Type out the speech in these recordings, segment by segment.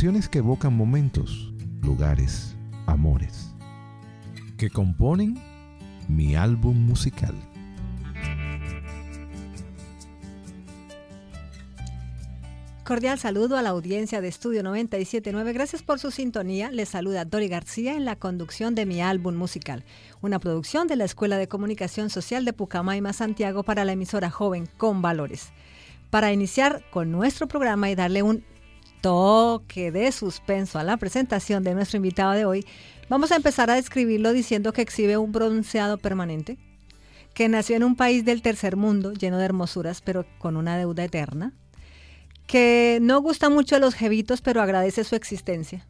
Que evocan momentos, lugares, amores, que componen mi álbum musical. Cordial saludo a la audiencia de Estudio 979. Gracias por su sintonía. Les saluda Dori García en la conducción de mi álbum musical, una producción de la Escuela de Comunicación Social de Pucamaima, Santiago, para la emisora joven con valores. Para iniciar con nuestro programa y darle un toque de suspenso a la presentación de nuestro invitado de hoy, vamos a empezar a describirlo diciendo que exhibe un bronceado permanente, que nació en un país del tercer mundo lleno de hermosuras, pero con una deuda eterna, que no gusta mucho de los jevitos, pero agradece su existencia,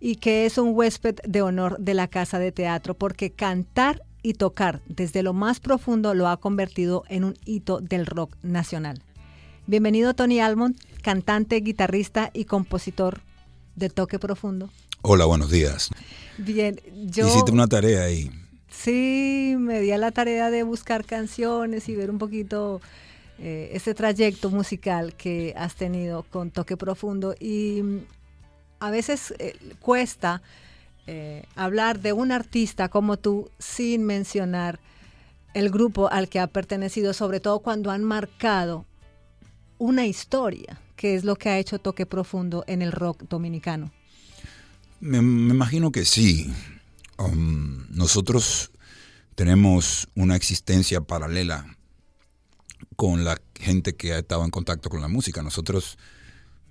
y que es un huésped de honor de la casa de teatro, porque cantar y tocar desde lo más profundo lo ha convertido en un hito del rock nacional. Bienvenido Tony Almond, cantante, guitarrista y compositor de Toque Profundo. Hola, buenos días. Bien, yo... Hiciste una tarea ahí. Sí, me di a la tarea de buscar canciones y ver un poquito eh, ese trayecto musical que has tenido con Toque Profundo y mm, a veces eh, cuesta eh, hablar de un artista como tú sin mencionar el grupo al que ha pertenecido, sobre todo cuando han marcado una historia, que es lo que ha hecho Toque Profundo en el rock dominicano. Me, imagino que sí. Um, nosotros tenemos una existencia paralela con la gente que ha estado en contacto con la música. Nosotros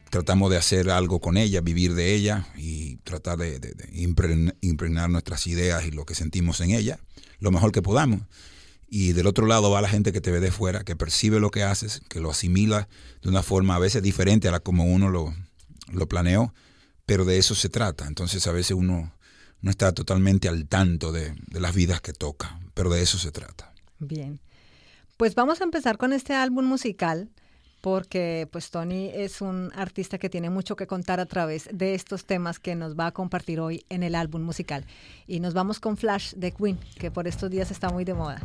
tratamos de hacer algo con ella, vivir de ella y tratar de, impregnar nuestras ideas y lo que sentimos en ella lo mejor que podamos. Y del otro lado va la gente que te ve de fuera, que percibe lo que haces, que lo asimila de una forma a veces diferente a la como uno lo, planeó, pero de eso se trata. Entonces a veces uno no está totalmente al tanto de, de las vidas que toca, pero de eso se trata. Bien. Pues vamos a empezar con este álbum musical porque pues Tony es un artista que tiene mucho que contar a través de estos temas que nos va a compartir hoy en el álbum musical. Y nos vamos con Flash de Queen, que por estos días está muy de moda.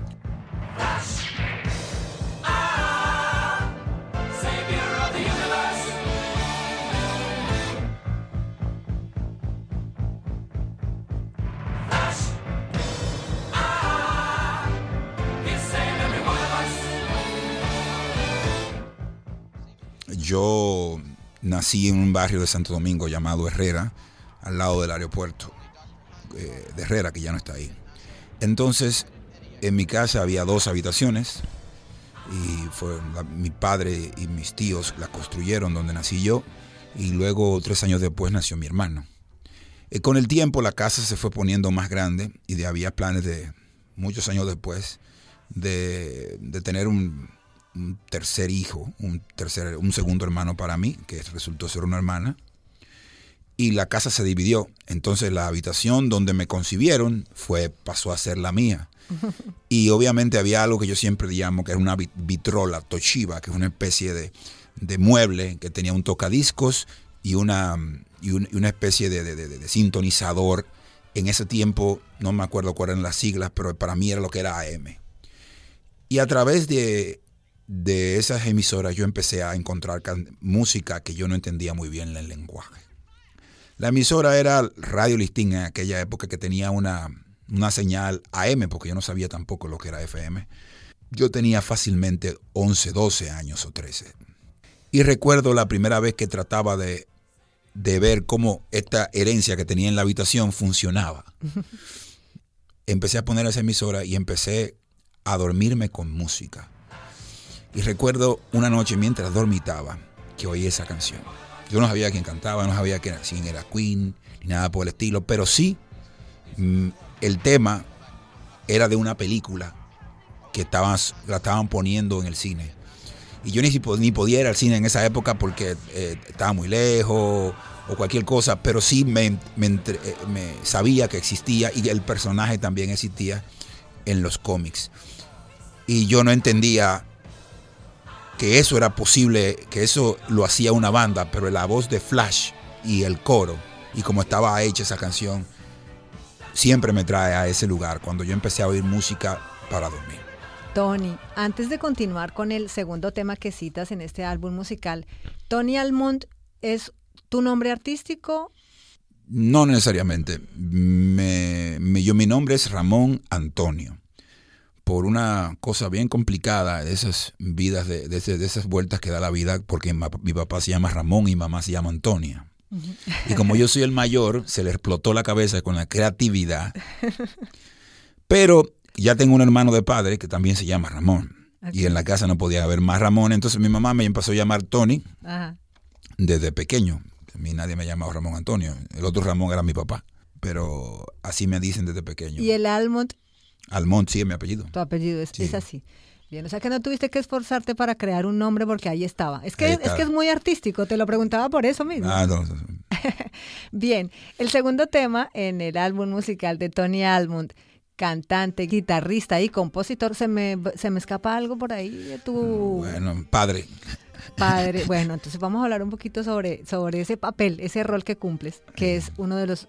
Yo nací en un barrio de Santo Domingo llamado Herrera, al lado del aeropuerto eh, de Herrera, que ya no está ahí. Entonces, en mi casa había dos habitaciones y fue mi padre y mis tíos la construyeron donde nací yo y luego tres años después nació mi hermano. Eh, con el tiempo la casa se fue poniendo más grande y había planes de muchos años después de tener un, un tercer hijo, un, tercer, un segundo hermano para mí, que resultó ser una hermana. Y la casa se dividió. Entonces la habitación donde me concibieron fue, pasó a ser la mía. Y obviamente había algo que yo siempre llamo que era una vitrola, Toshiba, que es una especie de, de mueble que tenía un tocadiscos y una, y una especie de, de, de, sintonizador. En ese tiempo, no me acuerdo cuáles eran las siglas, pero para mí era lo que era AM. Y a través de de esas emisoras yo empecé a encontrar música que yo no entendía muy bien el lenguaje. La emisora era Radio Listín en aquella época que tenía una, una señal AM, porque yo no sabía tampoco lo que era FM. Yo tenía fácilmente 11, 12 años o 13. Y recuerdo la primera vez que trataba de, de ver cómo esta herencia que tenía en la habitación funcionaba. Empecé a poner esa emisora y empecé a dormirme con música. Y recuerdo una noche mientras dormitaba que oí esa canción. Yo no sabía quién cantaba, no sabía quién era Queen, ni nada por el estilo, pero sí mm, el tema era de una película que estaban, la estaban poniendo en el cine. Y yo ni, ni podía ir al cine en esa época porque eh, estaba muy lejos o cualquier cosa, pero sí eh, me, sabía que existía y el personaje también existía en los cómics. Y yo no entendía que eso era posible, que eso lo hacía una banda, pero la voz de Flash y el coro, y como estaba hecha esa canción, siempre me trae a ese lugar cuando yo empecé a oír música para dormir. Tony, antes de continuar con el segundo tema que citas en este álbum musical, Tony Almond es ¿Tu nombre artístico? No necesariamente. Me, yo, mi nombre es Ramón Antonio. Por una cosa bien complicada de esas vidas, de, de, esas vueltas que da la vida, porque mi papá se llama Ramón y mi mamá se llama Antonia. Y como yo soy el mayor, se le explotó la cabeza con la creatividad. Pero ya tengo un hermano de padre que también se llama Ramón. Y en la casa no podía haber más Ramón. Entonces mi mamá me empezó a llamar Tony desde pequeño. A mí nadie me llamaba Ramón Antonio. El otro Ramón era mi papá. Pero así me dicen desde pequeño. ¿Y el Almond? Almond, sí, es mi apellido. Tu apellido es, así. Bien, o sea que no tuviste que esforzarte para crear un nombre porque ahí estaba. Es que, es que es muy artístico, te lo preguntaba por eso mismo. Ah, no, Bien, el segundo tema en el álbum musical de Tony Almond cantante, guitarrista y compositor. ¿Se me, se me escapa algo por ahí de tu... Bueno, padre. Padre. Bueno, entonces vamos a hablar un poquito sobre, sobre ese papel, ese rol que cumples, que es uno de los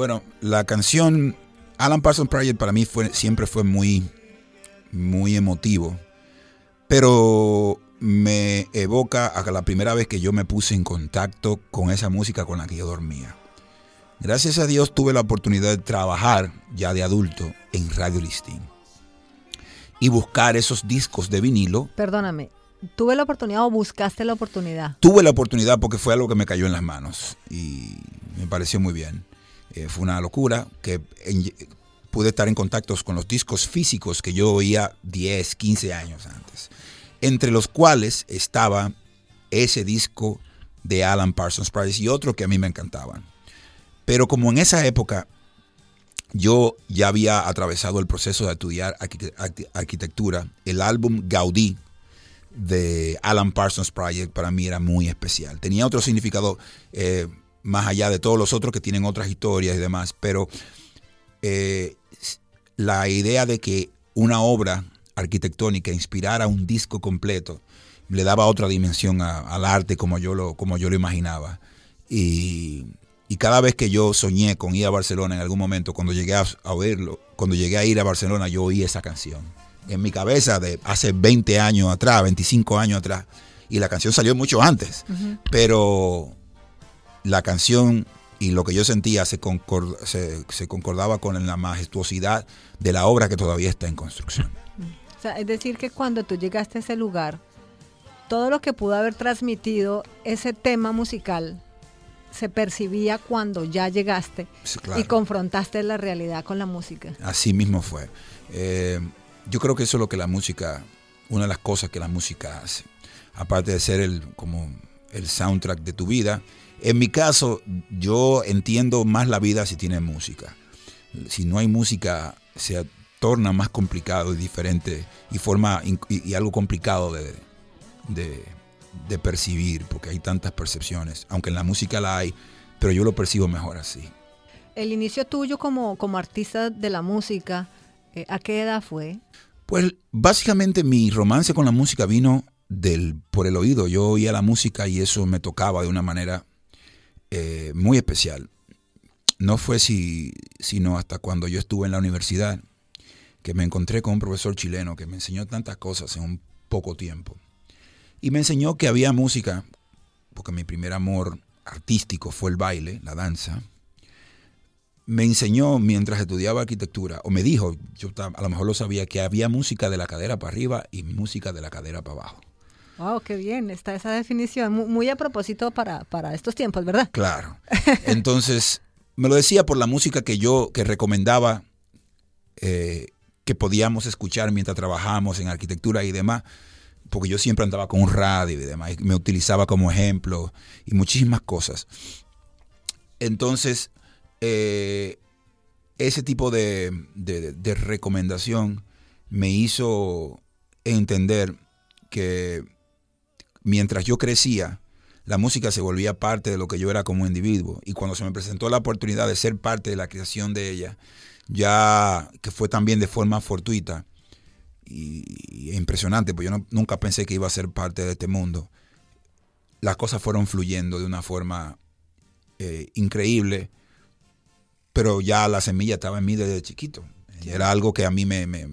Bueno, la canción Alan Parsons Project para mí fue, siempre fue muy, muy emotivo, pero me evoca a la primera vez que yo me puse en contacto con esa música con la que yo dormía. Gracias a Dios tuve la oportunidad de trabajar ya de adulto en Radio Listing y buscar esos discos de vinilo. Perdóname, ¿tuve la oportunidad o buscaste la oportunidad? Tuve la oportunidad porque fue algo que me cayó en las manos y me pareció muy bien. Eh, fue una locura que pude estar en contacto con los discos físicos que yo oía 10, 15 años antes, entre los cuales estaba ese disco de Alan Parsons Price y otro que a mí me encantaban. Pero como en esa época yo ya había atravesado el proceso de estudiar arquitectura, el álbum Gaudí de Alan Parsons Project para mí era muy especial. Tenía otro significado eh, más allá de todos los otros que tienen otras historias y demás, pero eh, la idea de que una obra arquitectónica inspirara un disco completo le daba otra dimensión al arte como yo lo, como yo lo imaginaba. Y, cada vez que yo soñé con ir a Barcelona en algún momento, cuando llegué a, oírlo, cuando llegué a ir a Barcelona, yo oí esa canción. En mi cabeza de hace 20 años atrás, 25 años atrás. Y la canción salió mucho antes. Pero la canción y lo que yo sentía se, se, concordaba con la majestuosidad de la obra que todavía está en construcción. es decir, que cuando tú llegaste a ese lugar, todo lo que pudo haber transmitido ese tema musical se percibía cuando ya llegaste y confrontaste la realidad con la música. Así mismo fue. Eh, yo creo que eso es lo que la música, una de las cosas que la música hace, aparte de ser el, como el soundtrack de tu vida, en mi caso, yo entiendo más la vida si tiene música. Si no hay música, se torna más complicado y diferente y forma y, algo complicado de, de, percibir, porque hay tantas percepciones. Aunque en la música la hay, pero yo lo percibo mejor así. El inicio tuyo como, como artista de la música, eh, ¿a qué edad fue? Pues básicamente mi romance con la música vino del, por el oído. Yo oía la música y eso me tocaba de una manera eh, muy especial. No fue si, sino hasta cuando yo estuve en la universidad que me encontré con un profesor chileno que me enseñó tantas cosas en un poco tiempo. Y me enseñó que había música, porque mi primer amor artístico fue el baile, la danza. Me enseñó mientras estudiaba arquitectura, o me dijo, yo a lo mejor lo sabía, que había música de la cadera para arriba y música de la cadera para abajo. Wow, qué bien, está esa definición, muy, a propósito para, estos tiempos, ¿verdad? Claro. Entonces, me lo decía por la música que yo, que recomendaba, eh, que podíamos escuchar mientras trabajábamos en arquitectura y demás, porque yo siempre andaba con un radio y demás, y me utilizaba como ejemplo y muchísimas cosas. Entonces, eh, ese tipo de recomendación me hizo entender que mientras yo crecía, la música se volvía parte de lo que yo era como individuo. Y cuando se me presentó la oportunidad de ser parte de la creación de ella, ya que fue también de forma fortuita y, impresionante, pues yo nunca pensé que iba a ser parte de este mundo. Las cosas fueron fluyendo de una forma eh, increíble, pero ya la semilla estaba en mí desde chiquito. Era algo que a mí me, me,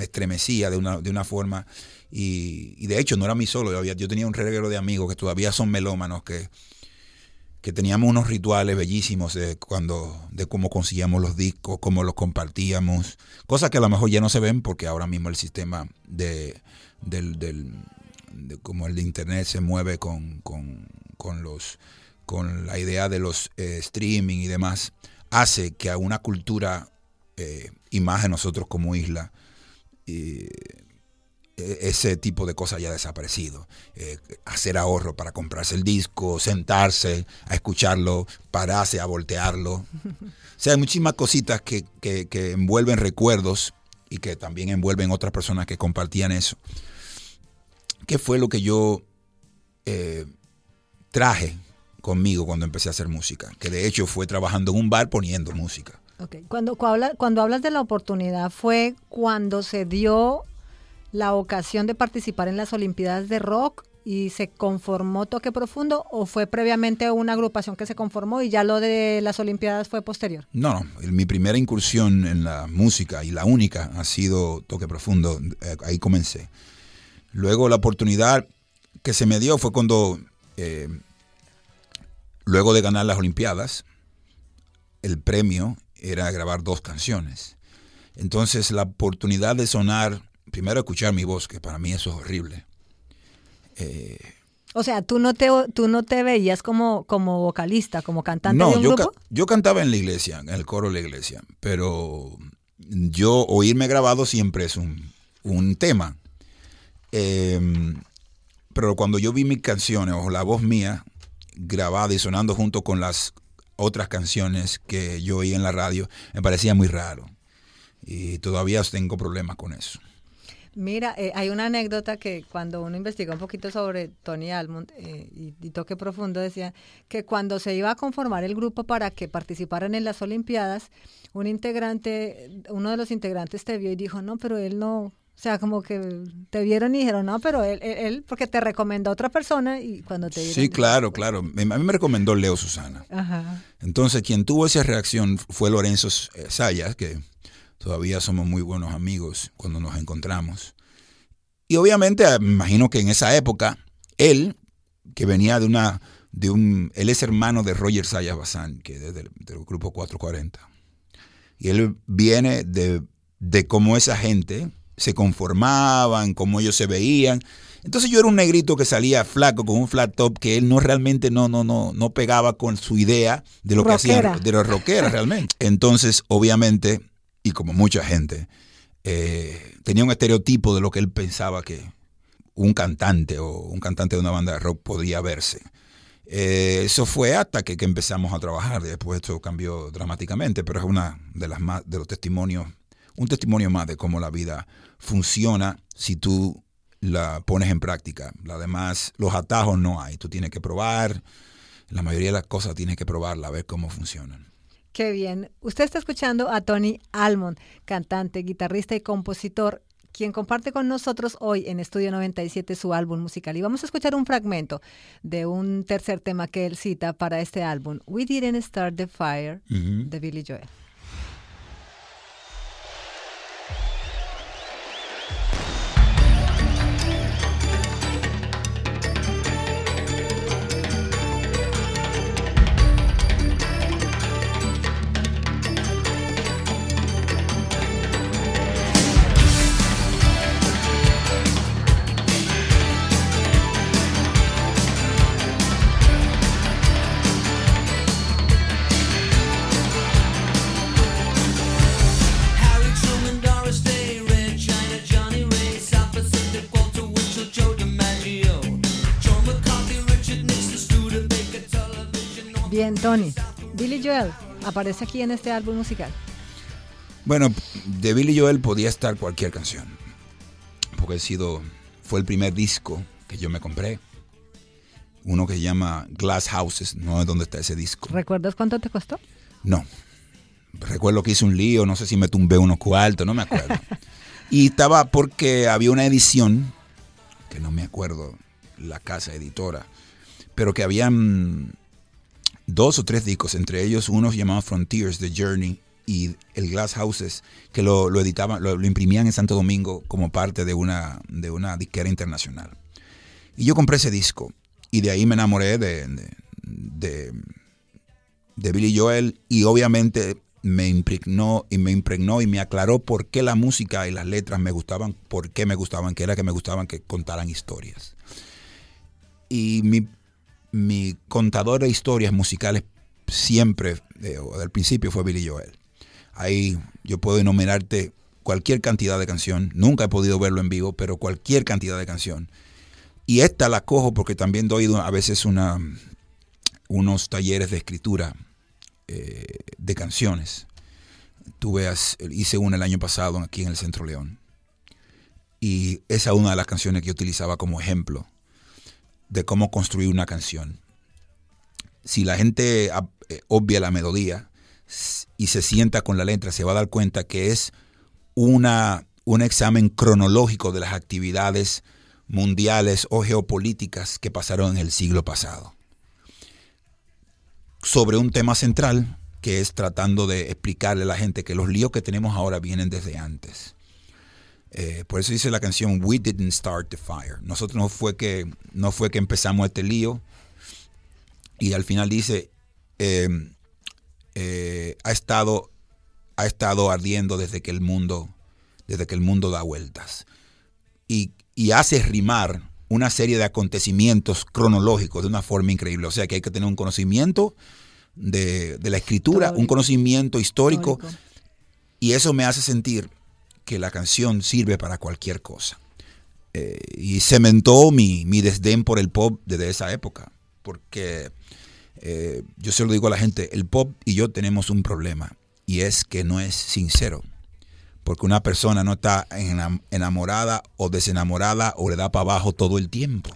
estremecía de una, de una forma. Y, de hecho no era mí solo, yo, había, yo tenía un reguero de amigos que todavía son melómanos, que, que teníamos unos rituales bellísimos de, cuando, de cómo conseguíamos los discos, cómo los compartíamos, cosas que a lo mejor ya no se ven porque ahora mismo el sistema de, del, del como el de internet se mueve con, con, los, con la idea de los eh, streaming y demás, hace que a una cultura eh, imagen nosotros como isla, e, ese tipo de cosas haya desaparecido. Eh, hacer ahorro para comprarse el disco, sentarse a escucharlo, pararse a voltearlo. O sea, hay muchísimas cositas que, envuelven recuerdos y que también envuelven otras personas que compartían eso. ¿Qué fue lo que yo eh, traje conmigo cuando empecé a hacer música? Que de hecho fue trabajando en un bar poniendo música. Cuando, cuando, hablas de la oportunidad, ¿fue cuando se dio la ocasión de participar en las Olimpiadas de Rock y se conformó Toque Profundo o fue previamente una agrupación que se conformó y ya lo de las Olimpiadas fue posterior? No, no, mi primera incursión en la música y la única ha sido Toque Profundo, eh, ahí comencé. Luego la oportunidad que se me dio fue cuando, eh, luego de ganar las Olimpiadas, el premio era grabar dos canciones. Entonces la oportunidad de sonar, primero escuchar mi voz, que para mí eso es horrible. Eh, o sea, ¿tú no te, tú no te veías como, como vocalista, como cantante de un yo, grupo? yo cantaba en la iglesia, en el coro de la iglesia, pero yo oírme grabado siempre es un, tema. Em, pero cuando yo vi mis canciones o la voz mía grabada y sonando junto con las otras canciones que yo oí en la radio, me parecía muy raro. Y todavía tengo problemas con eso. Mira, eh, hay una anécdota que cuando uno investiga un poquito sobre Tony Almond eh, y, Toque Profundo decía que cuando se iba a conformar el grupo para que participaran en las Olimpiadas, un integrante, uno de los integrantes te vio y dijo, no, pero él no, o sea, como que te vieron y dijeron, no, pero él, él, porque te recomendó a otra persona y cuando te Sí, claro, claro. A mí me recomendó Leo Susana. Entonces, quien tuvo esa reacción fue Lorenzo eh, Sayas, que todavía somos muy buenos amigos cuando nos encontramos. Y obviamente, ah, me imagino que en esa época, él, que venía de una, de un, él es hermano de Roger Sayas Bazán, que es del, del grupo 440. Y él viene de, de cómo esa gente se conformaban, cómo ellos se veían. Entonces yo era un negrito que salía flaco con un flat top que él no realmente no, no, no, no pegaba con su idea de lo que hacían, de los rockeras realmente. Entonces, obviamente, y como mucha gente, eh, tenía un estereotipo de lo que él pensaba que un cantante o un cantante de una banda de rock podía verse. Eh, eso fue hasta que, que, empezamos a trabajar. Después esto cambió dramáticamente, pero es una de las más de los testimonios un testimonio más de cómo la vida funciona si tú la pones en práctica. Además, los atajos no hay. Tú tienes que probar. La mayoría de las cosas tienes que probarla, a ver cómo funcionan. Qué bien. Usted está escuchando a Tony Almond, cantante, guitarrista y compositor, quien comparte con nosotros hoy en Estudio 97 su álbum musical. Y vamos a escuchar un fragmento de un tercer tema que él cita para este álbum, We Didn't Start the Fire, de Billy Joel. Tony. Billy Joel aparece aquí en este álbum musical. Bueno, de Billy Joel podía estar cualquier canción. Porque he sido, fue el primer disco que yo me compré. uno que se llama Glass Houses, no es donde está ese disco. ¿Recuerdas cuánto te costó? No. Recuerdo que hice un lío, no sé si me tumbé unos cuartos, no me acuerdo. y estaba porque había una edición, que no me acuerdo, la casa editora, pero que habían dos o tres discos, entre ellos unos llamados Frontiers, The Journey y el Glass Houses, que lo, editaban, lo, imprimían en Santo Domingo como parte de una, de una disquera internacional. Y yo compré ese disco y de ahí me enamoré de, de, de, Billy Joel y obviamente me impregnó y me impregnó y me aclaró por qué la música y las letras me gustaban, por qué me gustaban, que era que me gustaban que contaran historias. Y mi mi contador de historias musicales siempre, desde el principio, fue Billy Joel. Ahí yo puedo enumerarte cualquier cantidad de canción. Nunca he podido verlo en vivo, pero cualquier cantidad de canción. Y esta la cojo porque también doy a veces una, unos talleres de escritura eh, de canciones. Tuve, hice una el año pasado aquí en el Centro León. Y esa es una de las canciones que yo utilizaba como ejemplo de cómo construir una canción. Si la gente eh, obvia la melodía y se sienta con la letra, se va a dar cuenta que es una, un examen cronológico de las actividades mundiales o geopolíticas que pasaron en el siglo pasado. Sobre un tema central que es tratando de explicarle a la gente que los líos que tenemos ahora vienen desde antes. Eh, por eso dice la canción We didn't start the fire. Nosotros no fue que no fue que empezamos este lío. Y al final dice em, eh, ha estado ha estado ardiendo desde que el mundo desde que el mundo da vueltas y, hace rimar una serie de acontecimientos cronológicos de una forma increíble. O sea que hay que tener un conocimiento de, la escritura, un conocimiento histórico, y eso me hace sentir que la canción sirve para cualquier cosa. Eh, y cementó mi, mi, desdén por el pop desde esa época, porque eh, yo se lo digo a la gente, el pop y yo tenemos un problema, y es que no es sincero, porque una persona no está enamorada o desenamorada o le da para abajo todo el tiempo.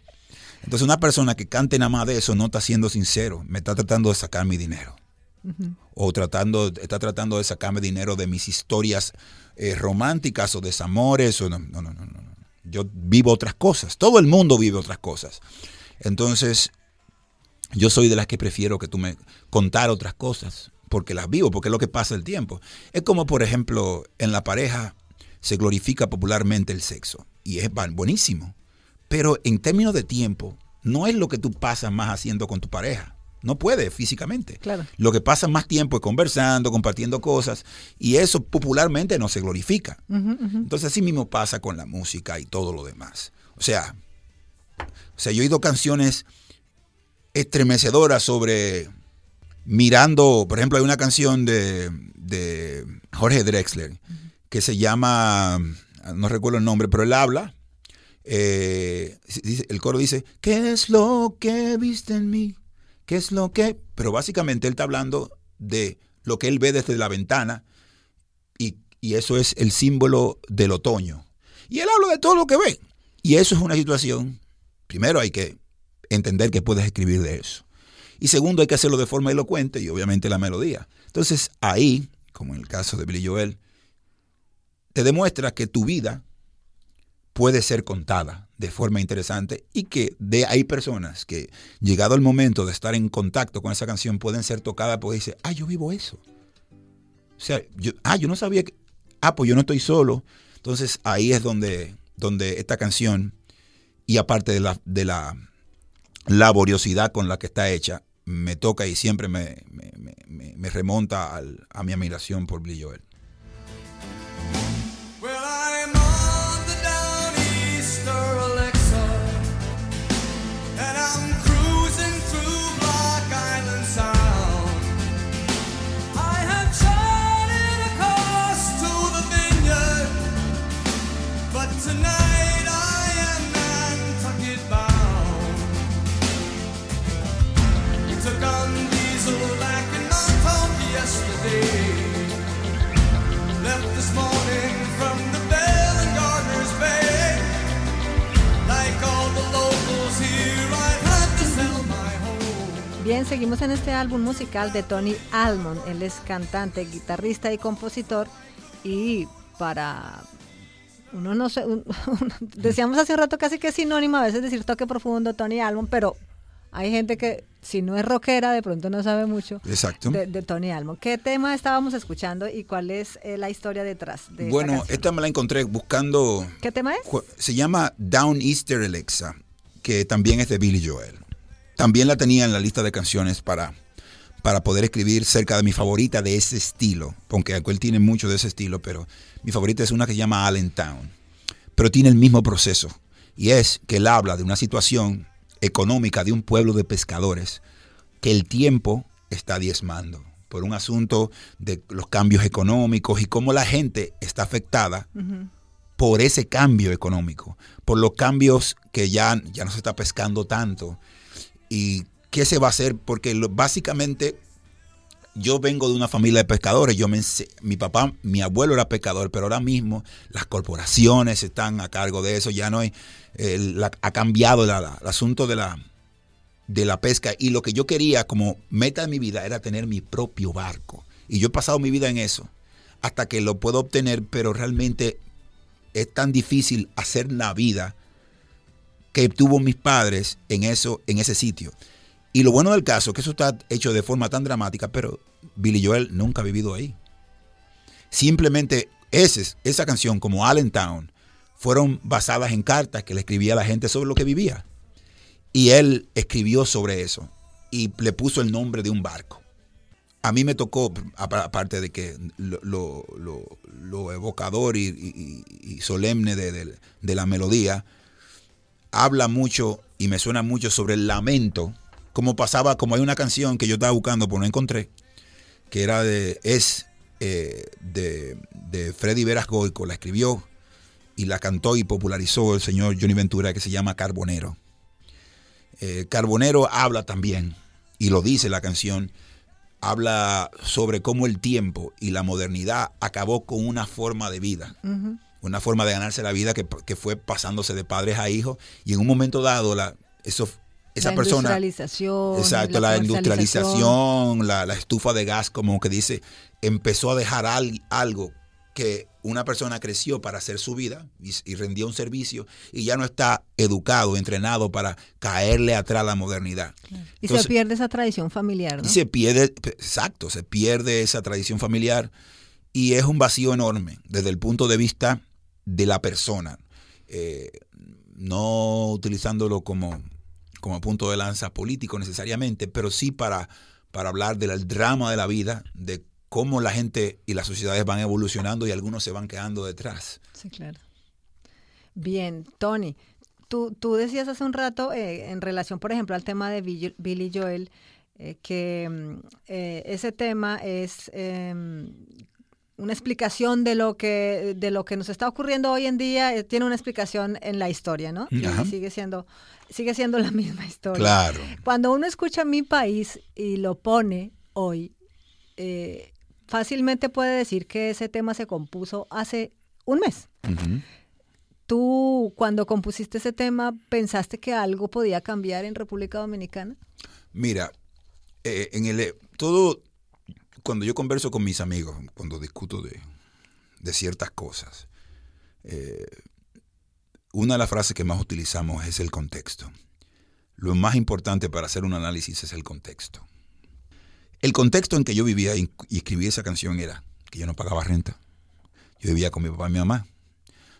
Entonces una persona que cante nada más de eso no está siendo sincero, me está tratando de sacar mi dinero. O tratando, está tratando de sacarme dinero de mis historias eh, románticas o desamores. O no, no, no, no, no. Yo vivo otras cosas. Todo el mundo vive otras cosas. Entonces, yo soy de las que prefiero que tú me contar otras cosas, porque las vivo, porque es lo que pasa el tiempo. Es como, por ejemplo, en la pareja se glorifica popularmente el sexo, y es buenísimo. Pero en términos de tiempo, no es lo que tú pasas más haciendo con tu pareja. No puede físicamente. Claro. Lo que pasa más tiempo es conversando, compartiendo cosas, y eso popularmente no se glorifica. Entonces así mismo pasa con la música y todo lo demás. O sea, o sea, yo he oído canciones estremecedoras sobre mirando, por ejemplo, hay una canción de, de Jorge Drexler que se llama, no recuerdo el nombre, pero él habla. Eh, el coro dice, ¿qué es lo que viste en mí? ¿Qué es lo que? Pero básicamente él está hablando de lo que él ve desde la ventana y, eso es el símbolo del otoño. Y él habla de todo lo que ve. Y eso es una situación, primero hay que entender que puedes escribir de eso. Y segundo, hay que hacerlo de forma elocuente y obviamente la melodía. Entonces ahí, como en el caso de Billy Joel, te demuestra que tu vida puede ser contada de forma interesante y que de, hay personas que llegado el momento de estar en contacto con esa canción pueden ser tocadas porque dice, ah, yo vivo eso. O sea, yo, ah, yo no sabía que, ah, pues yo no estoy solo. Entonces ahí es donde, donde esta canción, y aparte de la, de la laboriosidad con la que está hecha, me toca y siempre me, me, remonta a mi admiración por Billy Joel. Bien, seguimos en este álbum musical de Tony Almond. Él es cantante, guitarrista y compositor. Y para uno no sé, decíamos hace un rato casi que es sinónimo a veces decir toque profundo, Tony Almond, pero hay gente que si no es rockera de pronto no sabe mucho Exacto. De, Tony Almond. ¿Qué tema estábamos escuchando y cuál es eh, la historia detrás de Bueno, esta, me la encontré buscando... ¿Qué tema es? Se llama Down Easter Alexa, que también es de Billy Joel. También la tenía en la lista de canciones para, para poder escribir cerca de mi favorita de ese estilo, aunque él tiene mucho de ese estilo, pero mi favorita es una que se llama Allentown, pero tiene el mismo proceso, y es que él habla de una situación económica de un pueblo de pescadores que el tiempo está diezmando por un asunto de los cambios económicos y cómo la gente está afectada por ese cambio económico, por los cambios que ya, ya no se está pescando tanto, ¿Y qué se va a hacer? Porque básicamente yo vengo de una familia de pescadores. Yo me, mi papá, mi abuelo era pescador, pero ahora mismo las corporaciones están a cargo de eso. Ya no hay, ha cambiado el asunto de la, de la pesca. Y lo que yo quería como meta de mi vida era tener mi propio barco. Y yo he pasado mi vida en eso hasta que lo puedo obtener, pero realmente es tan difícil hacer la vida que tuvo mis padres en, eso, en ese sitio. Y lo bueno del caso es que eso está hecho de forma tan dramática, pero Billy Joel nunca ha vivido ahí. Simplemente ese, esa canción, como Allentown, fueron basadas en cartas que le escribía a la gente sobre lo que vivía. Y él escribió sobre eso y le puso el nombre de un barco. A mí me tocó, aparte de que lo, evocador y, solemne de, de la melodía, habla mucho y me suena mucho sobre el lamento, como pasaba, como hay una canción que yo estaba buscando, pero no encontré, que era de, es eh, de, de, Freddy Veras Goico, la escribió y la cantó y popularizó el señor Johnny Ventura, que se llama Carbonero. Eh, Carbonero habla también, y lo dice la canción, habla sobre cómo el tiempo y la modernidad acabó con una forma de vida. Una forma de ganarse la vida que, fue pasándose de padres a hijos y en un momento dado la, eso, esa la persona... Industrialización, exacto, la, industrialización, la, estufa de gas, como que dice, empezó a dejar algo que una persona creció para hacer su vida y, rendía un servicio y ya no está educado, entrenado para caerle atrás a la modernidad. Y se pierde esa tradición familiar, ¿no? Y se pierde, exacto, se pierde esa tradición familiar y es un vacío enorme desde el punto de vista de la persona, eh, no utilizándolo como, como punto de lanza político necesariamente, pero sí para, para hablar del drama de la vida, de cómo la gente y las sociedades van evolucionando y algunos se van quedando detrás. Sí, claro. Bien, Tony, tú, tú decías hace un rato eh, en relación, por ejemplo, al tema de Billy Joel, eh, que mm, ese tema es em, una explicación de lo que de lo que nos está ocurriendo hoy en día eh, tiene una explicación en la historia, ¿no? Y sigue siendo sigue siendo la misma historia. Claro. Cuando uno escucha mi país y lo pone hoy, eh, fácilmente puede decir que ese tema se compuso hace un mes. ¿Tú cuando compusiste ese tema pensaste que algo podía cambiar en República Dominicana? Mira, eh, en el todo cuando yo converso con mis amigos, cuando discuto de, ciertas cosas, eh, una de las frases que más utilizamos es el contexto. Lo más importante para hacer un análisis es el contexto. El contexto en que yo vivía y escribí esa canción era que yo no pagaba renta. Yo vivía con mi papá y mi mamá.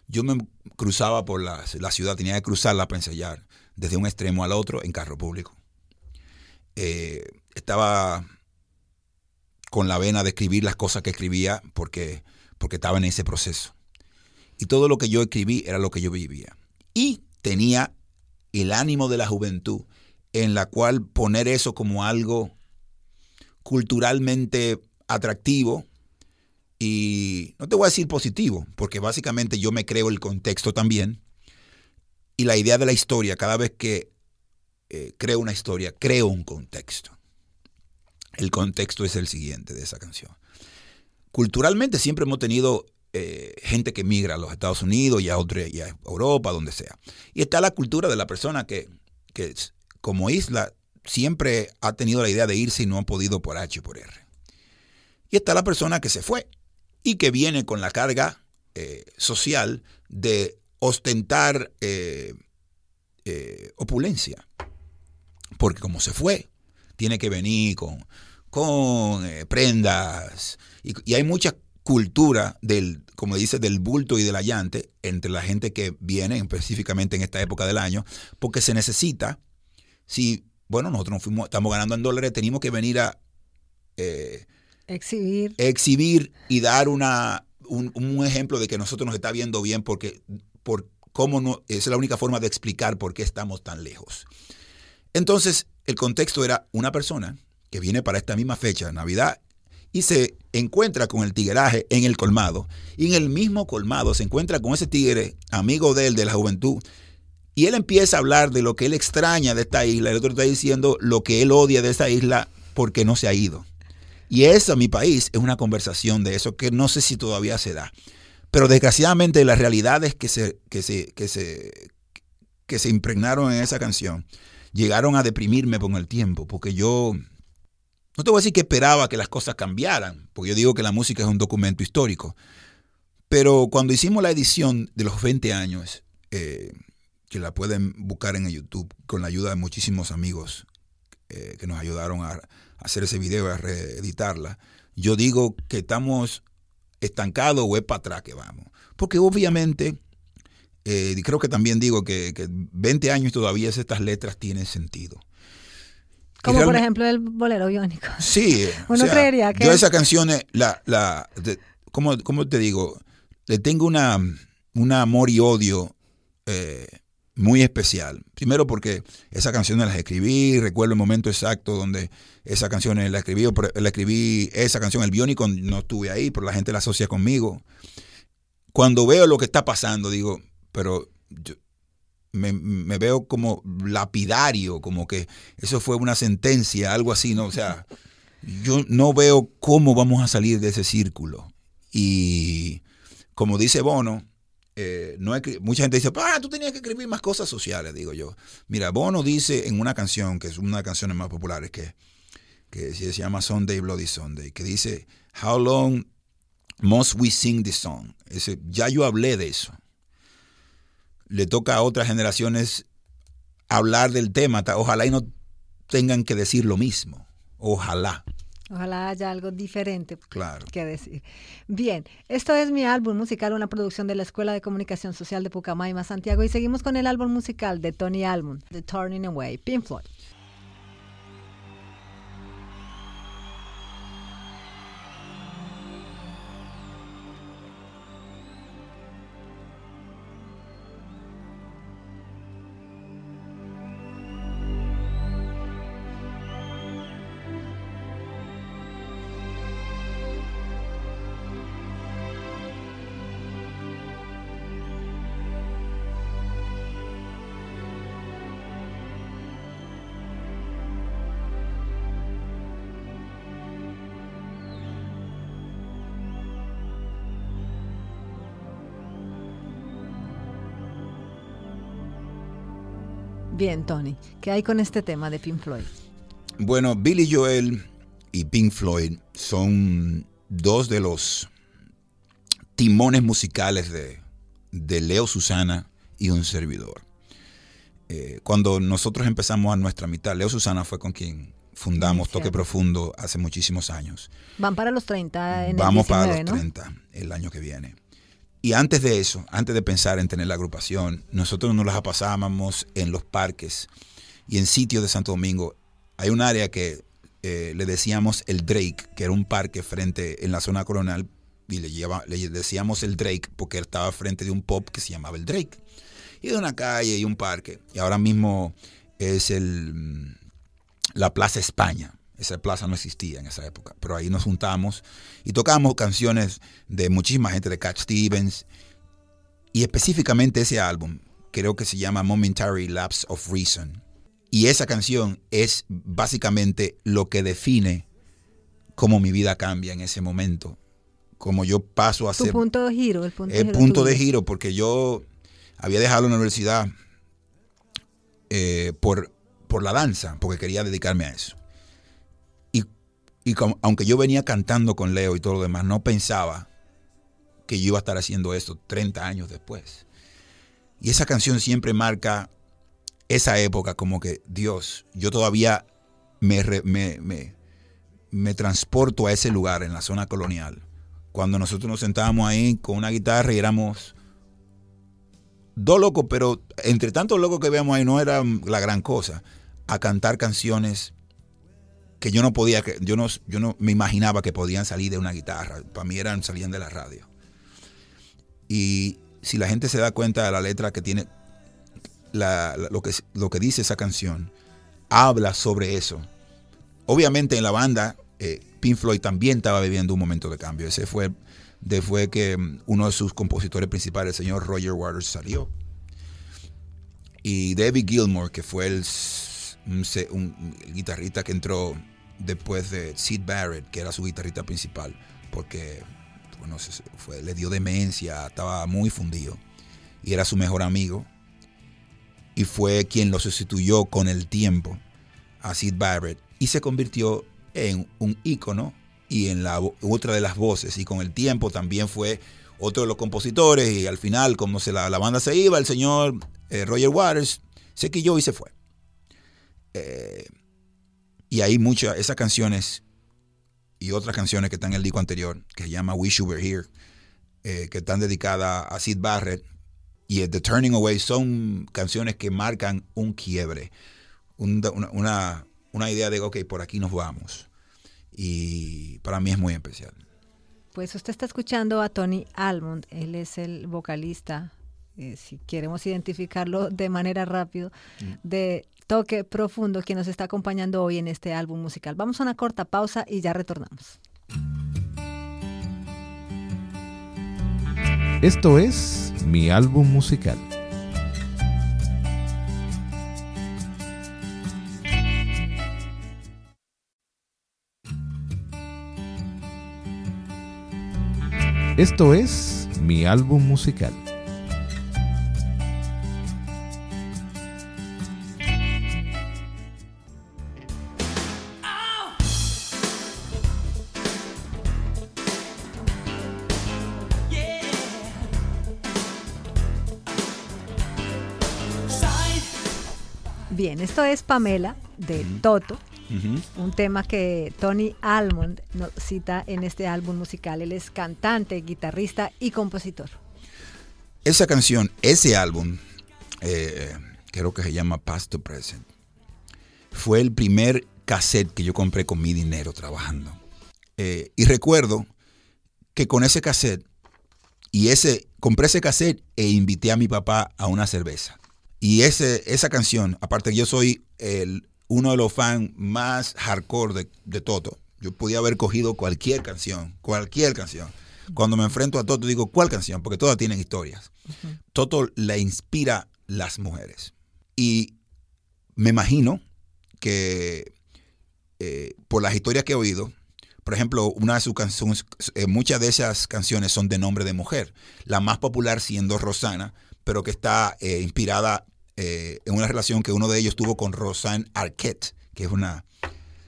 Yo me cruzaba por la, ciudad, tenía que cruzarla para ensayar desde un extremo al otro en carro público. Eh, estaba con la vena de escribir las cosas que escribía porque, porque estaba en ese proceso. Y todo lo que yo escribí era lo que yo vivía. Y tenía el ánimo de la juventud en la cual poner eso como algo culturalmente atractivo y no te voy a decir positivo, porque básicamente yo me creo el contexto también. Y la idea de la historia, cada vez que eh, creo una historia, creo un contexto. El contexto es el siguiente de esa canción. Culturalmente siempre hemos tenido eh, gente que migra a los Estados Unidos y a, y a Europa, donde sea. Y está la cultura de la persona que, como isla siempre ha tenido la idea de irse y no ha podido por H por R. Y está la persona que se fue y que viene con la carga eh, social de ostentar eh, opulencia. Porque como se fue, tiene que venir con, con prendas. Y, y, hay mucha cultura del, como dice, del bulto y del allante entre la gente que viene específicamente en esta época del año, porque se necesita, si, bueno, nosotros fuimos, estamos ganando en dólares, tenemos que venir a eh, exhibir. exhibir y dar una, un, un, ejemplo de que nosotros nos está viendo bien porque por cómo no, es la única forma de explicar por qué estamos tan lejos. Entonces, el contexto era una persona que viene para esta misma fecha, Navidad, y se encuentra con el tigueraje en el colmado. Y en el mismo colmado se encuentra con ese tigre, amigo de él, de la juventud. Y él empieza a hablar de lo que él extraña de esta isla. El otro está diciendo lo que él odia de esta isla porque no se ha ido. Y eso, mi país, es una conversación de eso que no sé si todavía se da. Pero desgraciadamente las realidades que se, que se, que se, que se impregnaron en esa canción llegaron a deprimirme con el tiempo, porque yo no te voy a decir que esperaba que las cosas cambiaran, porque yo digo que la música es un documento histórico. Pero cuando hicimos la edición de los 20 años, eh, que la pueden buscar en YouTube con la ayuda de muchísimos amigos eh, que nos ayudaron a, hacer ese video, a reeditarla, yo digo que estamos estancados o es para atrás que vamos. Porque obviamente, eh, creo que también digo que, que 20 años todavía estas letras tienen sentido. Como por ejemplo el bolero biónico. Sí. Uno creería que. Yo esa canción, la, la, ¿cómo, te digo? Le tengo una, un amor y odio eh, muy especial. Primero porque esa canción la escribí, recuerdo el momento exacto donde esa canción la escribí, la escribí esa canción, el biónico no estuve ahí, pero la gente la asocia conmigo. Cuando veo lo que está pasando, digo, pero yo, me, veo como lapidario, como que eso fue una sentencia, algo así, ¿no? O sea, yo no veo cómo vamos a salir de ese círculo. Y como dice Bono, eh, no mucha gente dice, ah, tú tenías que escribir más cosas sociales, digo yo. Mira, Bono dice en una canción, que es una de las canciones más populares, que, que se llama Sunday Bloody Sunday, que dice, How long must we sing this song? Ese, ya yo hablé de eso le toca a otras generaciones hablar del tema. Ojalá y no tengan que decir lo mismo. Ojalá. Ojalá haya algo diferente claro. que decir. Bien, esto es mi álbum musical, una producción de la Escuela de Comunicación Social de Pucamaima, Santiago, y seguimos con el álbum musical de Tony Almond, The Turning Away, Pink Floyd. Bien, Tony, ¿qué hay con este tema de Pink Floyd? Bueno, Billy Joel y Pink Floyd son dos de los timones musicales de, Leo Susana y un servidor. Eh, cuando nosotros empezamos a nuestra mitad, Leo Susana fue con quien fundamos Toque Profundo hace muchísimos años. Van para los 30 en Vamos el para los 30 el año que viene. Y antes de eso, antes de pensar en tener la agrupación, nosotros nos las pasábamos en los parques y en sitios de Santo Domingo. Hay un área que eh, le decíamos el Drake, que era un parque frente en la zona coronal, y le, le decíamos el Drake porque estaba frente de un pop que se llamaba el Drake. Y de una calle y un parque. Y ahora mismo es el, mm, la Plaza España. Esa plaza no existía en esa época, pero ahí nos juntamos y tocamos canciones de muchísima gente, de Cat Stevens, y específicamente ese álbum, creo que se llama Momentary Lapse of Reason. Y esa canción es básicamente lo que define cómo mi vida cambia en ese momento, como yo paso a ser... Punto de giro, el punto, el punto de giro, porque yo había dejado la universidad eh, por por la danza, porque quería dedicarme a eso. Y, aunque yo venía cantando con Leo y todo lo demás, no pensaba que yo iba a estar haciendo esto 30 años después. Y esa canción siempre marca esa época como que, Dios, yo todavía me, me, me, transporto a ese lugar en la zona colonial. Cuando nosotros nos sentábamos ahí con una guitarra y éramos dos locos, pero entre tantos locos que veíamos ahí no era la gran cosa, a cantar canciones que yo no podía, que yo no, yo no me imaginaba que podían salir de una guitarra. Para mí eran, salían de la radio. Y si la gente se da cuenta de la letra que tiene, lo, que, lo que dice esa canción, habla sobre eso. Obviamente en la banda, eh, Pink Floyd también estaba viviendo un momento de cambio. Ese fue después que mm, uno de sus compositores principales, el señor Roger Waters, salió. Y David Gilmour, que fue el, guitarrista que entró después de Sid Barrett, que era su guitarrista principal, porque bueno, fue, le dio demencia, estaba muy fundido. Y era su mejor amigo. Y fue quien lo sustituyó con el tiempo a Sid Barrett. Y se convirtió en un ícono y en la otra de las voces. Y con el tiempo también fue otro de los compositores. Y al final, como se la, banda se iba, el señor eh, Roger Waters se quilló y se fue. Eh, y hay muchas, esas canciones y otras canciones que están en el disco anterior, que se llama Wish You Were Here, eh, que están dedicadas a Sid Barrett y The Turning Away, son canciones que marcan un quiebre, una, una, idea de, ok, por aquí nos vamos. Y para mí es muy especial. Pues usted está escuchando a Tony Almond, él es el vocalista, eh, si queremos identificarlo de manera rápida, mm. de toque profundo que nos está acompañando hoy en este álbum musical. Vamos a una corta pausa y ya retornamos. Esto es mi álbum musical. Esto es mi álbum musical. Bien, esto es Pamela de Toto, un tema que Tony Almond nos cita en este álbum musical. Él es cantante, guitarrista y compositor. Esa canción, ese álbum, eh, creo que se llama Past to Present, fue el primer cassette que yo compré con mi dinero trabajando. Eh, y recuerdo que con ese cassette, y ese, compré ese cassette e invité a mi papá a una cerveza. Y ese, esa canción, aparte que yo soy el, uno de los fans más hardcore de, de, Toto, yo podía haber cogido cualquier canción, cualquier canción. Cuando me enfrento a Toto digo, ¿cuál canción? Porque todas tienen historias. Toto le inspira las mujeres. Y me imagino que eh, por las historias que he oído, por ejemplo, una de sus canciones, eh, muchas de esas canciones son de nombre de mujer. La más popular siendo Rosana, pero que está eh, inspirada eh, en una relación que uno de ellos tuvo con Rosanne Arquette, que es una,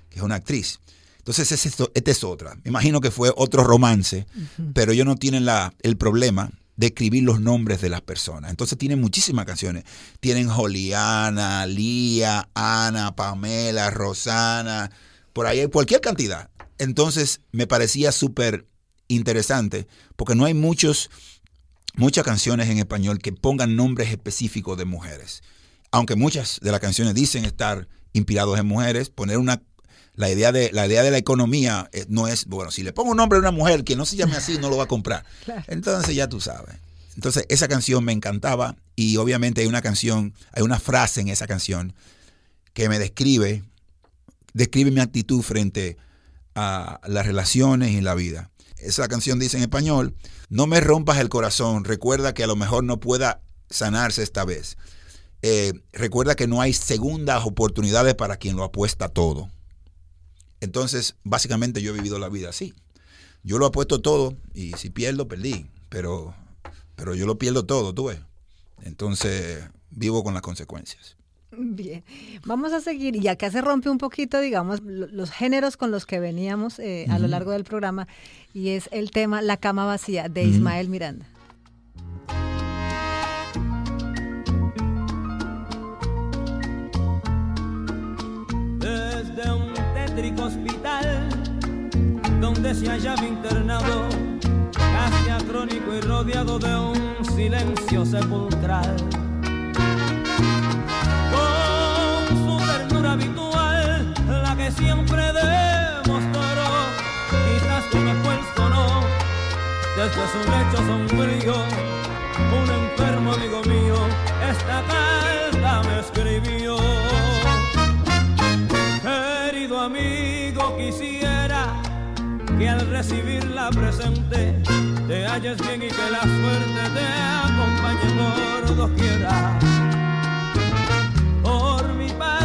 que es una actriz. Entonces, esta es otra. Me imagino que fue otro romance, pero ellos no tienen la, el problema de escribir los nombres de las personas. Entonces tienen muchísimas canciones. Tienen Joliana, Lía, Ana, Pamela, Rosana, por ahí hay cualquier cantidad. Entonces me parecía súper interesante porque no hay muchos muchas canciones en español que pongan nombres específicos de mujeres. Aunque muchas de las canciones dicen estar inspirados en mujeres, poner una la idea de la idea de la economía eh, no es, bueno, si le pongo un nombre a una mujer que no se llame así, no lo va a comprar. Entonces ya tú sabes. Entonces esa canción me encantaba y obviamente hay una canción, hay una frase en esa canción que me describe, describe mi actitud frente a las relaciones y la vida. Esa canción dice en español, no me rompas el corazón, recuerda que a lo mejor no pueda sanarse esta vez. Eh, recuerda que no hay segundas oportunidades para quien lo apuesta todo. Entonces, básicamente yo he vivido la vida así. Yo lo apuesto todo y si pierdo, perdí. Pero, pero yo lo pierdo todo, tú ves. Entonces, vivo con las consecuencias. Bien, vamos a seguir y acá se rompe un poquito, digamos, los géneros con los que veníamos eh, a lo largo del programa y es el tema La cama vacía de Ismael Miranda. Desde un tétrico hospital donde se hallaba internado, casi acrónico y rodeado de un silencio sepulcral habitual, la que siempre demostró, quizás me puesto no, desde su lecho sombrío, un enfermo amigo mío, esta carta me escribió. Querido amigo, quisiera que al recibirla presente te halles bien y que la suerte te acompañe por doquiera.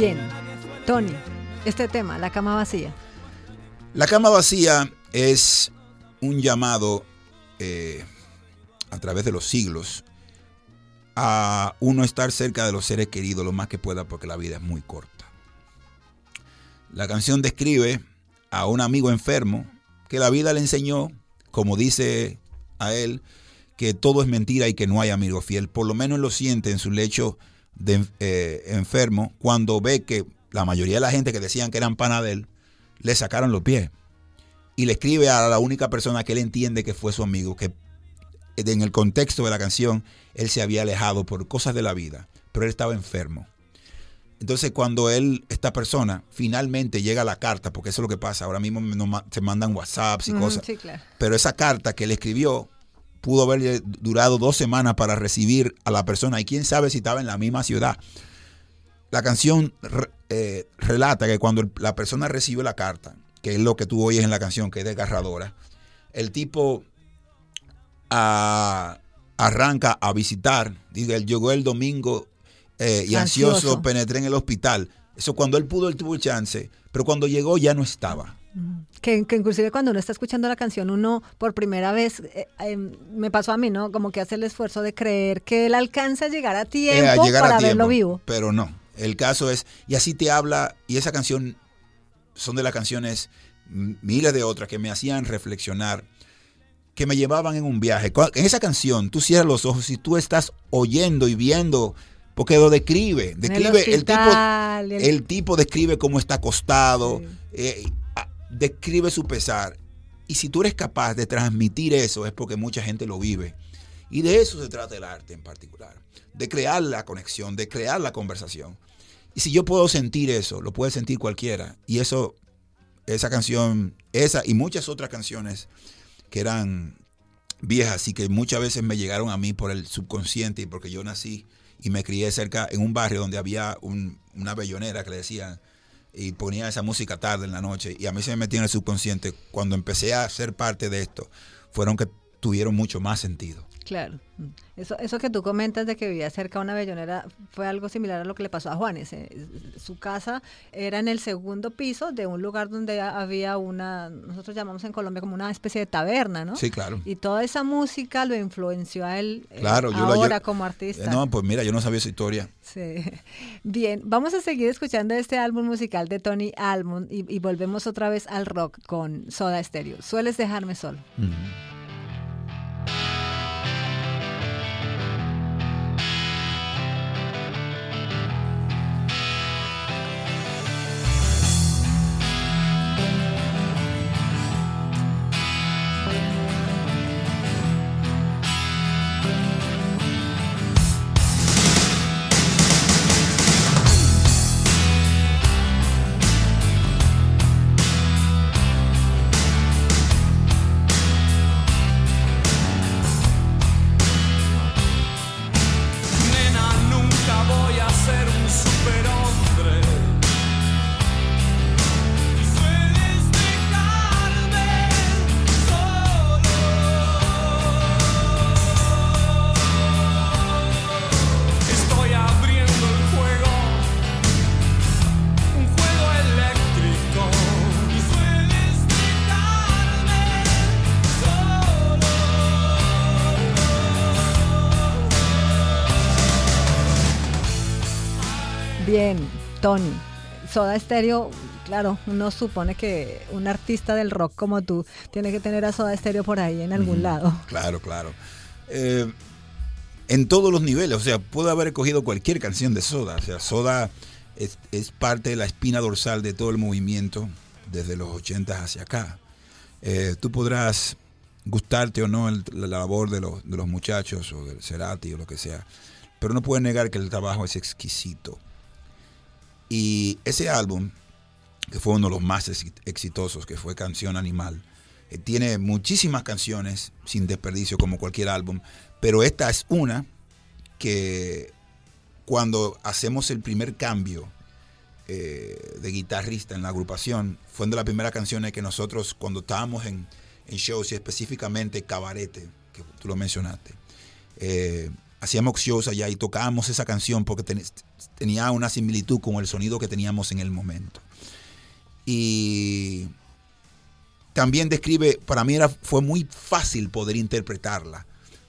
Bien, Tony, este tema, la cama vacía. La cama vacía es un llamado eh, a través de los siglos a uno estar cerca de los seres queridos lo más que pueda porque la vida es muy corta. La canción describe a un amigo enfermo que la vida le enseñó, como dice a él, que todo es mentira y que no hay amigo fiel. Por lo menos lo siente en su lecho de eh, enfermo cuando ve que la mayoría de la gente que decían que eran pana de él, le sacaron los pies. Y le escribe a la única persona que él entiende que fue su amigo, que en el contexto de la canción él se había alejado por cosas de la vida, pero él estaba enfermo. Entonces cuando él, esta persona, finalmente llega a la carta, porque eso es lo que pasa, ahora mismo se mandan WhatsApps y cosas, pero esa carta que él escribió pudo haber durado dos semanas para recibir a la persona y quién sabe si estaba en la misma ciudad. La canción eh, relata que cuando la persona recibe la carta, que es lo que tú oyes en la canción, que es desgarradora, el tipo ah, arranca a visitar, dice, llegó el domingo eh, y ansioso. penetré en el hospital. Eso cuando él pudo, él tuvo el chance, pero cuando llegó ya no estaba. Que, inclusive cuando uno está escuchando la canción, uno por primera vez, eh, em, me pasó a mí, ¿no? Como que hace el esfuerzo de creer que él alcanza a llegar a tiempo para verlo vivo. Pero no, el caso es, y así te habla, y esa canción son de las canciones, miles de otras que me hacían reflexionar, que me llevaban en un viaje. En esa canción, tú cierras los ojos y tú estás oyendo y viendo, porque lo describe, describe el, tipo, el... tipo describe cómo está acostado, eh, describe su pesar. Y si tú eres capaz de transmitir eso, es porque mucha gente lo vive. Y de eso se trata el arte en particular, de crear la conexión, de crear la conversación. Y si yo puedo sentir eso, lo puede sentir cualquiera. Y eso, esa canción, esa y muchas otras canciones que eran viejas y que muchas veces me llegaron a mí por el subconsciente y porque yo nací y me crié cerca en un barrio donde había una bellonera que le decían y ponía esa música tarde en la noche y a mí se me metió en el subconsciente cuando empecé a ser parte de esto fueron que tuvieron mucho más sentido Claro. Mm. Eso, eso que tú comentas de que vivía cerca de una bellonera fue algo similar a lo que le pasó a Juanes. Eh, su casa era en el segundo piso de un lugar donde había una, nosotros llamamos en Colombia como una especie de taberna, ¿no? Sí, claro. Y toda esa música lo influenció a él eh, ahora como artista. no, pues mira, yo no sabía esa historia. Sí. Bien, vamos a seguir escuchando este álbum musical de Tony Almond y, volvemos otra vez al rock con Soda Stereo. Sueles dejarme solo. Tony. Soda Stereo, claro, uno supone que un artista del rock como tú tiene que tener a Soda Stereo por ahí en algún lado. Claro, claro. Eh, en todos los niveles, o sea, puedo haber escogido cualquier canción de Soda. O sea, Soda es, parte de la espina dorsal de todo el movimiento desde los 80 hacia acá. Eh, tú podrás gustarte o no la labor de los, de los muchachos o del Cerati o lo que sea, pero no puedes negar que el trabajo es exquisito. Y ese álbum, que fue uno de los más exitosos, que fue Canción Animal, eh, tiene muchísimas canciones sin desperdicio como cualquier álbum, pero esta es una que cuando hacemos el primer cambio eh, de guitarrista en la agrupación, fue una de las primeras canciones que nosotros cuando estábamos en, shows y específicamente Cabarete, que tú lo mencionaste, eh, hacíamos shows allá y tocábamos esa canción porque tenía una similitud con el sonido que teníamos en el momento. Y también describe, para mí era, fue muy fácil poder interpretarla,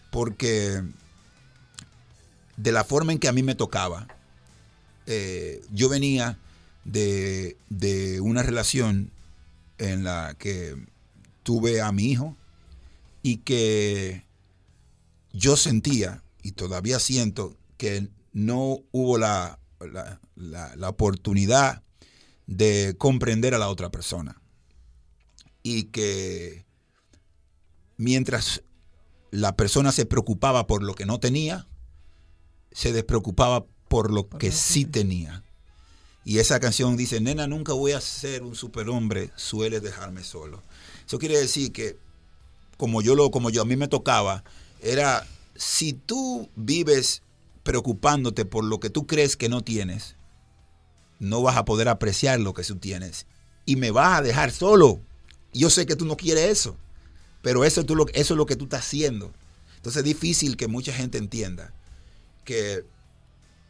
porque de la forma en que a mí me tocaba, eh, yo venía de, de una relación en la que tuve a mi hijo y que yo sentía y todavía siento que no hubo la, la, oportunidad de comprender a la otra persona. Y que mientras la persona se preocupaba por lo que no tenía, se despreocupaba por lo que sí tenía. Y esa canción dice, nena, nunca voy a ser un superhombre, suele dejarme solo. Eso quiere decir que como yo lo, como yo a mí me tocaba, era si tú vives preocupándote por lo que tú crees que no tienes, no vas a poder apreciar lo que tú tienes y me vas a dejar solo. Yo sé que tú no quieres eso, pero eso, tú, eso es lo que tú estás haciendo. Entonces es difícil que mucha gente entienda que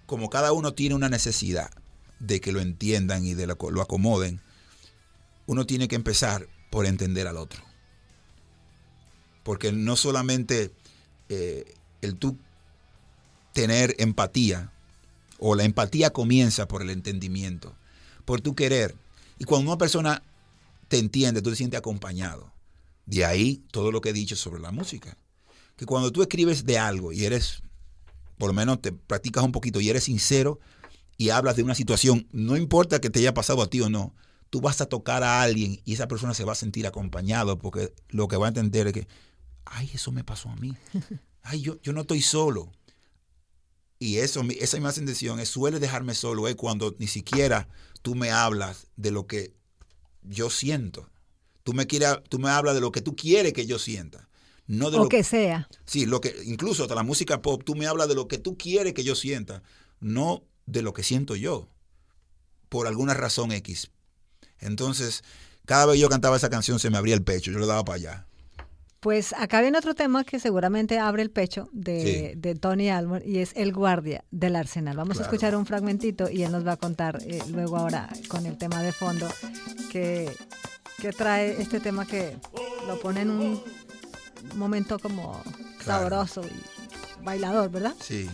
como cada uno tiene una necesidad de que lo entiendan y de lo, lo acomoden, uno tiene que empezar por entender al otro. Porque no solamente eh, el tú tener empatía, o la empatía comienza por el entendimiento, por tu querer. Y cuando una persona te entiende, tú te sientes acompañado. De ahí todo lo que he dicho sobre la música. Que cuando tú escribes de algo y eres, por lo menos te practicas un poquito y eres sincero y hablas de una situación, no importa que te haya pasado a ti o no, tú vas a tocar a alguien y esa persona se va a sentir acompañado porque lo que va a entender es que ay, eso me pasó a mí. Ay, yo, yo no estoy solo. Y eso, esa misma sensación suele dejarme solo es cuando ni siquiera tú me hablas de lo que yo siento. Tú me, quieres, tú me hablas de lo que tú quieres que yo sienta. No de o lo que sea. Sí, lo que, incluso hasta la música pop, tú me hablas de lo que tú quieres que yo sienta, no de lo que siento yo, por alguna razón X. Entonces, cada vez yo cantaba esa canción se me abría el pecho, yo le daba para allá. Pues acá viene otro tema que seguramente abre el pecho de, Tony Almond y es El Guardia del Arsenal. Vamos a escuchar un fragmentito y él nos va a contar eh, luego ahora con el tema de fondo que, que, trae este tema que lo pone en un momento como sabroso y bailador, ¿verdad? Sí.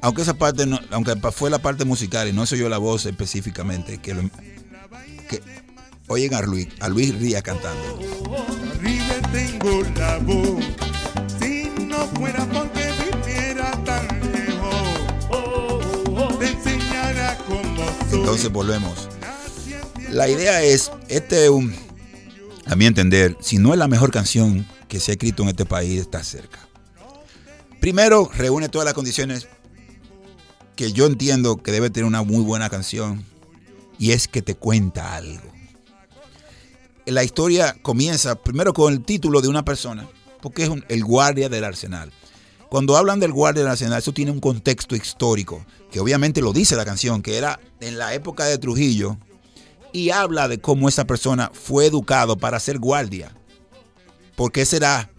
Aunque esa parte, aunque fue la parte musical y no soy yo la voz específicamente, que, que oigan a Luis, a Luis Ría cantando. tengo la voz, si no fuera porque viviera tan lejos, te enseñara cómo Entonces volvemos. La idea es, este un, a mi entender, si no es la mejor canción que se ha escrito en este país, está cerca. Primero, reúne todas las condiciones que yo entiendo que debe tener una muy buena canción y es que te cuenta algo. La historia comienza primero con el título de una persona, porque es el guardia del arsenal. Cuando hablan del guardia del arsenal, eso tiene un contexto histórico, que obviamente lo dice la canción, que era en la época de Trujillo, y habla de cómo esa persona fue educado para ser guardia. Porque será